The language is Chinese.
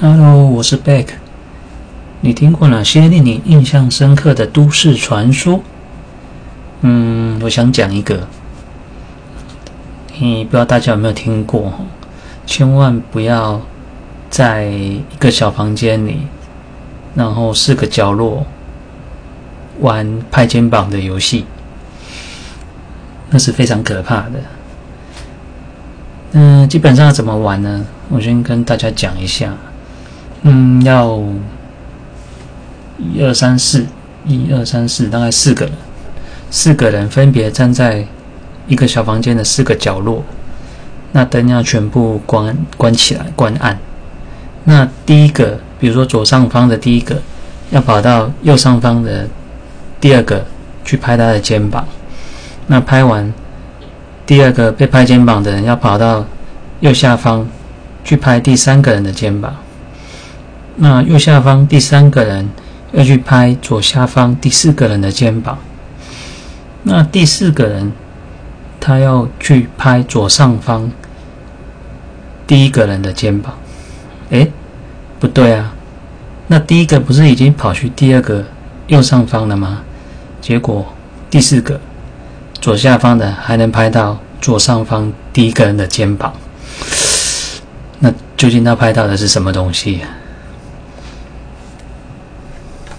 Hello，我是 Beck。你听过哪些令你印象深刻的都市传说？嗯，我想讲一个，你不知道大家有没有听过？千万不要在一个小房间里，然后四个角落玩拍肩膀的游戏，那是非常可怕的。嗯，基本上怎么玩呢？我先跟大家讲一下。嗯，要一二三四，一二三四，大概四个人，四个人分别站在一个小房间的四个角落。那灯要全部关关起来，关暗。那第一个，比如说左上方的第一个，要跑到右上方的第二个去拍他的肩膀。那拍完。第二个被拍肩膀的人要跑到右下方去拍第三个人的肩膀，那右下方第三个人要去拍左下方第四个人的肩膀，那第四个人他要去拍左上方第一个人的肩膀。诶，不对啊，那第一个不是已经跑去第二个右上方了吗？结果第四个。左下方的还能拍到左上方第一个人的肩膀，那究竟他拍到的是什么东西？